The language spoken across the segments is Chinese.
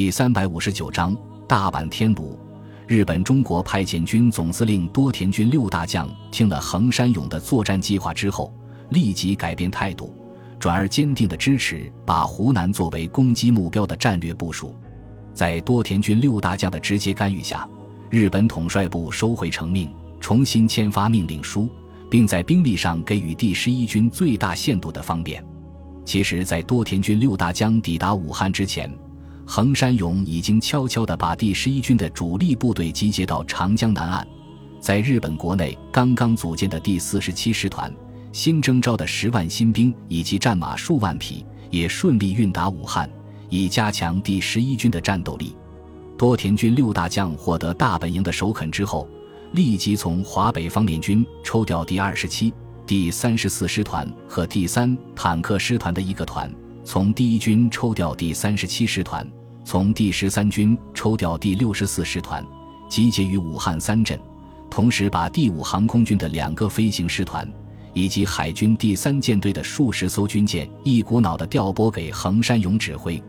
第三百五十九章大阪天炉。日本中国派遣军总司令多田军六大将听了横山勇的作战计划之后，立即改变态度，转而坚定地支持把湖南作为攻击目标的战略部署。在多田军六大将的直接干预下，日本统帅部收回成命，重新签发命令书，并在兵力上给予第十一军最大限度的方便。其实，在多田军六大将抵达武汉之前，横山勇已经悄悄地把第十一军的主力部队集结到长江南岸，在日本国内刚刚组建的第四十七师团、新征召的十万新兵以及战马数万匹，也顺利运达武汉，以加强第十一军的战斗力。多田军六大将获得大本营的首肯之后，立即从华北方面军抽调第二十七、第三十四师团和第三坦克师团的一个团，从第一军抽调第三十七师团。从第十三军抽调第六十四师团，集结于武汉三镇，同时把第五航空军的两个飞行师团以及海军第三舰队的数十艘军舰一股脑地调拨给横山勇指挥。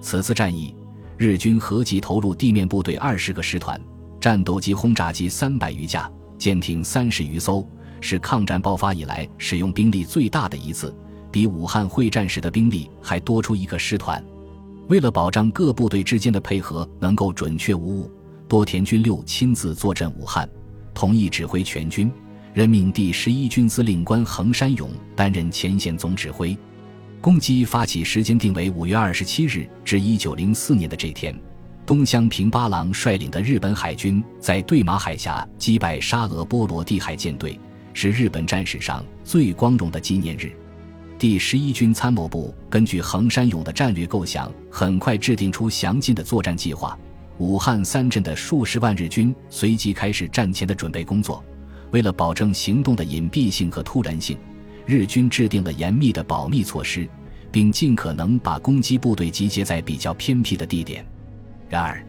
此次战役，日军合计投入地面部队二十个师团，战斗机、轰炸机三百余架，舰艇三十余艘，是抗战爆发以来使用兵力最大的一次，比武汉会战时的兵力还多出一个师团。为了保障各部队之间的配合能够准确无误，多田军六亲自坐镇武汉，同意指挥全军，任命第十一军司令官横山勇担任前线总指挥。攻击发起时间定为五月二十七日至一九零四年的这天，东乡平八郎率领的日本海军在对马海峡击败沙俄波罗的海舰队，是日本战史上最光荣的纪念日。第十一军参谋部根据横山勇的战略构想，很快制定出详尽的作战计划。武汉三镇的数十万日军随即开始战前的准备工作。为了保证行动的隐蔽性和突然性，日军制定了严密的保密措施，并尽可能把攻击部队集结在比较偏僻的地点。然而，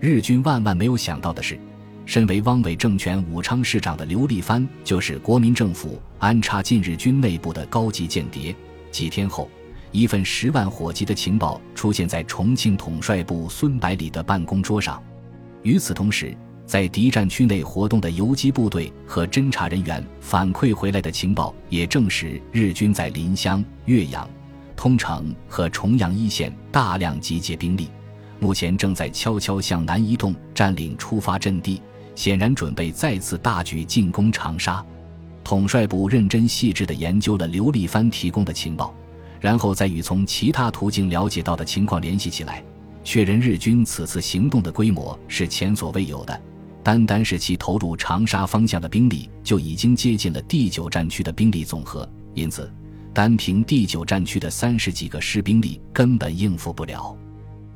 日军万万没有想到的是。身为汪伪政权武昌市长的刘立藩，就是国民政府安插进日军内部的高级间谍。几天后，一份十万火急的情报出现在重庆统帅部孙百里的办公桌上。与此同时，在敌占区内活动的游击部队和侦察人员反馈回来的情报，也证实日军在临湘、岳阳、通城和重阳一线大量集结兵力，目前正在悄悄向南移动，占领出发阵地。显然准备再次大举进攻长沙，统帅部认真细致地研究了刘立藩提供的情报，然后再与从其他途径了解到的情况联系起来，确认日军此次行动的规模是前所未有的。单单是其投入长沙方向的兵力就已经接近了第九战区的兵力总和，因此单凭第九战区的三十几个师兵力根本应付不了。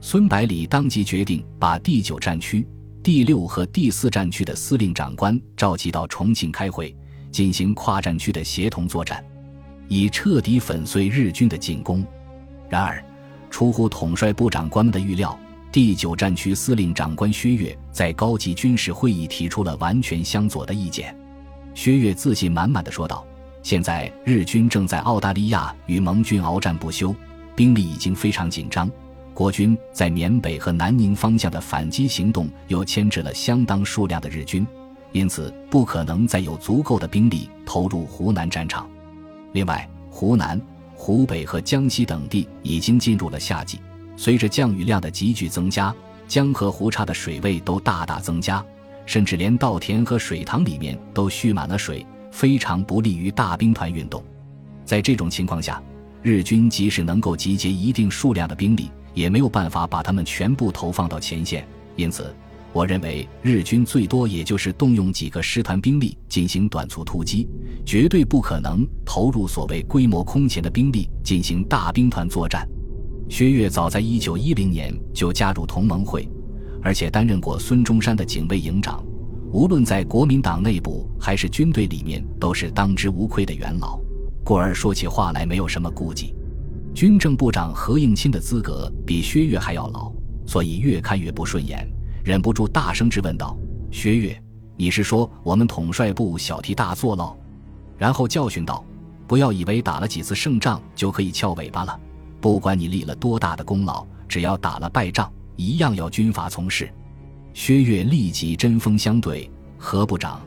孙百里当即决定把第九战区。第六和第四战区的司令长官召集到重庆开会，进行跨战区的协同作战，以彻底粉碎日军的进攻。然而，出乎统帅部长官们的预料，第九战区司令长官薛岳在高级军事会议提出了完全相左的意见。薛岳自信满满的说道：“现在日军正在澳大利亚与盟军鏖战不休，兵力已经非常紧张。”国军在缅北和南宁方向的反击行动又牵制了相当数量的日军，因此不可能再有足够的兵力投入湖南战场。另外，湖南、湖北和江西等地已经进入了夏季，随着降雨量的急剧增加，江河湖差的水位都大大增加，甚至连稻田和水塘里面都蓄满了水，非常不利于大兵团运动。在这种情况下，日军即使能够集结一定数量的兵力，也没有办法把他们全部投放到前线，因此，我认为日军最多也就是动用几个师团兵力进行短促突击，绝对不可能投入所谓规模空前的兵力进行大兵团作战。薛岳早在一九一零年就加入同盟会，而且担任过孙中山的警卫营长，无论在国民党内部还是军队里面，都是当之无愧的元老，故而说起话来没有什么顾忌。军政部长何应钦的资格比薛岳还要老，所以越看越不顺眼，忍不住大声质问道：“薛岳，你是说我们统帅部小题大做喽？”然后教训道：“不要以为打了几次胜仗就可以翘尾巴了，不管你立了多大的功劳，只要打了败仗，一样要军阀从事。薛岳立即针锋相对：“何部长，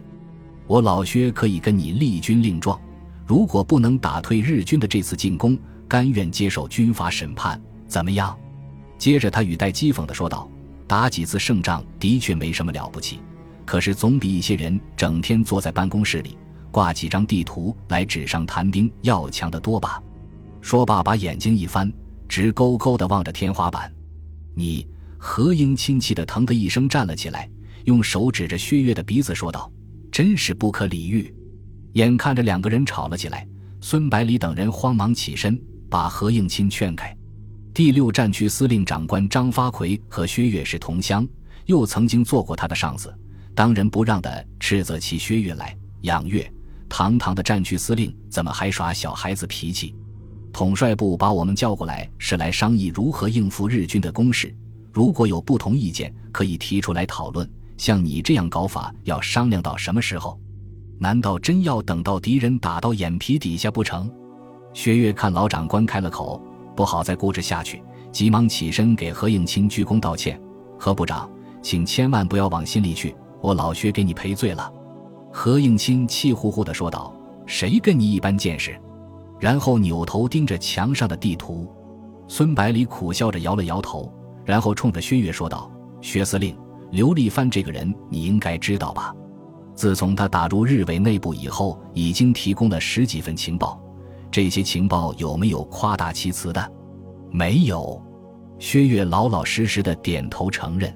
我老薛可以跟你立军令状，如果不能打退日军的这次进攻，甘愿接受军阀审判，怎么样？”接着他语带讥讽地说道：“打几次胜仗的确没什么了不起，可是总比一些人整天坐在办公室里挂几张地图来纸上谈兵要强得多吧。”说罢，把眼睛一翻，直勾勾地望着天花板。你何英亲气的疼的一声站了起来，用手指着薛岳的鼻子说道：“真是不可理喻！”眼看着两个人吵了起来，孙百里等人慌忙起身，把何应钦劝开。第六战区司令长官张发奎和薛岳是同乡，又曾经做过他的上司，当仁不让地斥责起薛岳来：“杨岳，堂堂的战区司令，怎么还耍小孩子脾气？”统帅部把我们叫过来，是来商议如何应付日军的攻势。如果有不同意见，可以提出来讨论。像你这样搞法，要商量到什么时候？难道真要等到敌人打到眼皮底下不成？薛岳看老长官开了口，不好再固执下去，急忙起身给何应钦鞠躬道歉：“何部长，请千万不要往心里去，我老薛给你赔罪了。”何应钦气呼呼地说道：“谁跟你一般见识？”然后扭头盯着墙上的地图，孙百里苦笑着摇了摇头，然后冲着薛岳说道：“薛司令，刘立藩这个人你应该知道吧？自从他打入日伪内部以后，已经提供了十几份情报，这些情报有没有夸大其词的？没有。”薛岳老老实实的点头承认。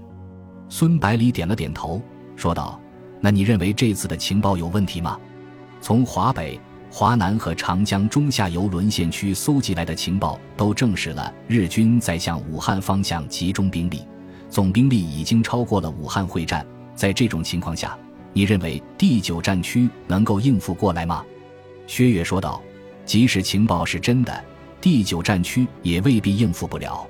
孙百里点了点头，说道：“那你认为这次的情报有问题吗？从华北？”华南和长江中下游沦陷区搜集来的情报都证实了日军在向武汉方向集中兵力，总兵力已经超过了武汉会战。在这种情况下，你认为第九战区能够应付过来吗？薛岳说道：“即使情报是真的，第九战区也未必应付不了。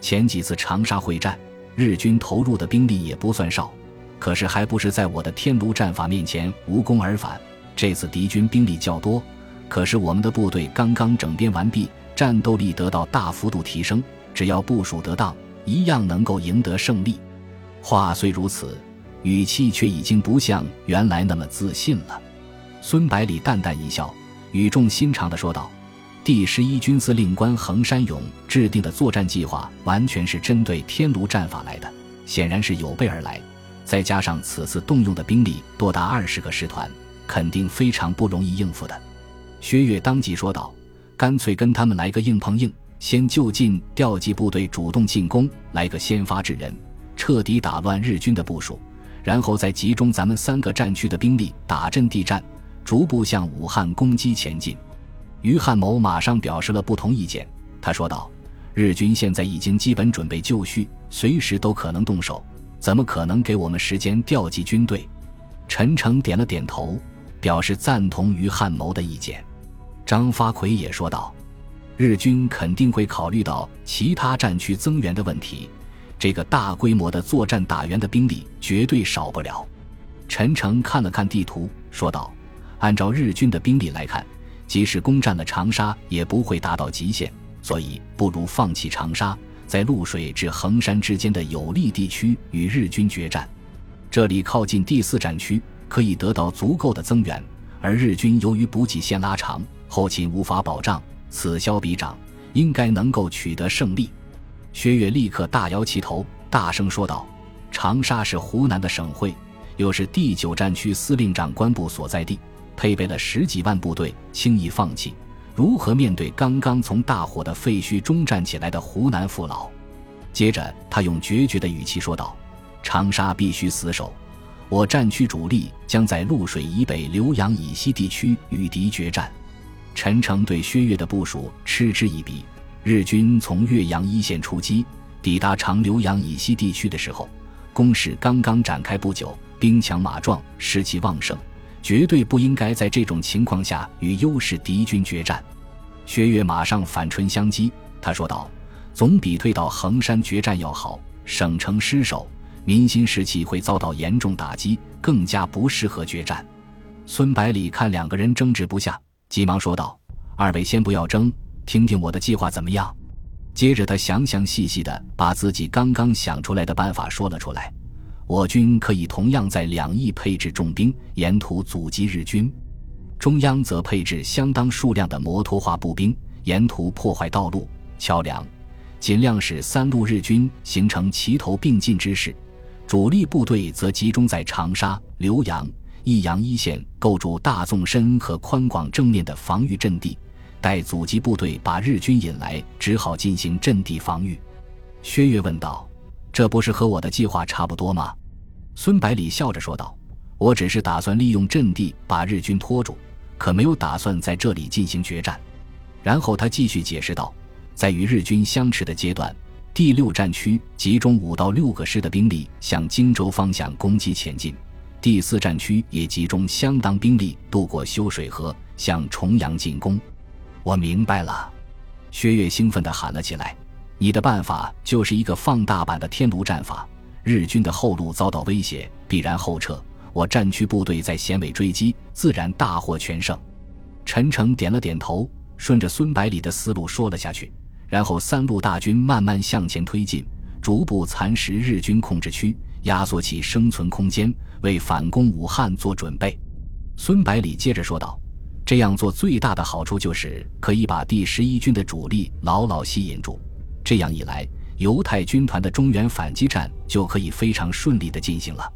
前几次长沙会战，日军投入的兵力也不算少，可是还不是在我的天炉战法面前无功而返。”这次敌军兵力较多，可是我们的部队刚刚整编完毕，战斗力得到大幅度提升。只要部署得当，一样能够赢得胜利。话虽如此，语气却已经不像原来那么自信了。孙百里淡淡一笑，语重心长地说道：“第十一军司令官横山勇制定的作战计划，完全是针对天炉战法来的，显然是有备而来。再加上此次动用的兵力多达二十个师团。”肯定非常不容易应付的，薛岳当即说道：“干脆跟他们来个硬碰硬，先就近调集部队主动进攻，来个先发制人，彻底打乱日军的部署，然后再集中咱们三个战区的兵力打阵地战，逐步向武汉攻击前进。”于汉谋马上表示了不同意见，他说道：“日军现在已经基本准备就绪，随时都可能动手，怎么可能给我们时间调集军队？”陈诚点了点头。表示赞同于汉谋的意见，张发奎也说道：“日军肯定会考虑到其他战区增援的问题，这个大规模的作战打援的兵力绝对少不了。”陈诚看了看地图，说道：“按照日军的兵力来看，即使攻占了长沙，也不会达到极限，所以不如放弃长沙，在露水至衡山之间的有利地区与日军决战。这里靠近第四战区。”可以得到足够的增援，而日军由于补给线拉长，后勤无法保障，此消彼长，应该能够取得胜利。薛岳立刻大摇其头，大声说道：“长沙是湖南的省会，又是第九战区司令长官部所在地，配备了十几万部队，轻易放弃，如何面对刚刚从大火的废墟中站起来的湖南父老？”接着，他用决绝的语气说道：“长沙必须死守。”我战区主力将在潞水以北、浏阳以西地区与敌决战。陈诚对薛岳的部署嗤之以鼻。日军从岳阳一线出击，抵达长浏阳以西地区的时候，攻势刚刚展开不久，兵强马壮，士气旺盛，绝对不应该在这种情况下与优势敌军决战。薛岳马上反唇相讥，他说道：“总比退到衡山决战要好，省城失守。”民心士气会遭到严重打击，更加不适合决战。孙百里看两个人争执不下，急忙说道：“二位先不要争，听听我的计划怎么样？”接着，他详详细细的把自己刚刚想出来的办法说了出来。我军可以同样在两翼配置重兵，沿途阻击日军；中央则配置相当数量的摩托化步兵，沿途破坏道路、桥梁，尽量使三路日军形成齐头并进之势。主力部队则集中在长沙、浏阳、益阳一线，构筑大纵深和宽广正面的防御阵地。待阻击部队把日军引来，只好进行阵地防御。薛岳问道。这不是和我的计划差不多吗？孙百里笑着说道：“我只是打算利用阵地把日军拖住，可没有打算在这里进行决战。”然后他继续解释道：“在与日军相持的阶段，第六战区集中五到六个师的兵力向荆州方向攻击前进，第四战区也集中相当兵力渡过修水河向重阳进攻。”我明白了，薛岳兴奋地喊了起来。你的办法就是一个放大版的天炉战法。日军的后路遭到威胁，必然后撤。我战区部队在衔尾追击，自然大获全胜。陈诚点了点头，顺着孙百里的思路说了下去。然后三路大军慢慢向前推进，逐步蚕食日军控制区，压缩其生存空间，为反攻武汉做准备。孙百里接着说道：“这样做最大的好处就是可以把第十一军的主力牢牢吸引住。”这样一来，犹太军团的中原反击战就可以非常顺利的进行了。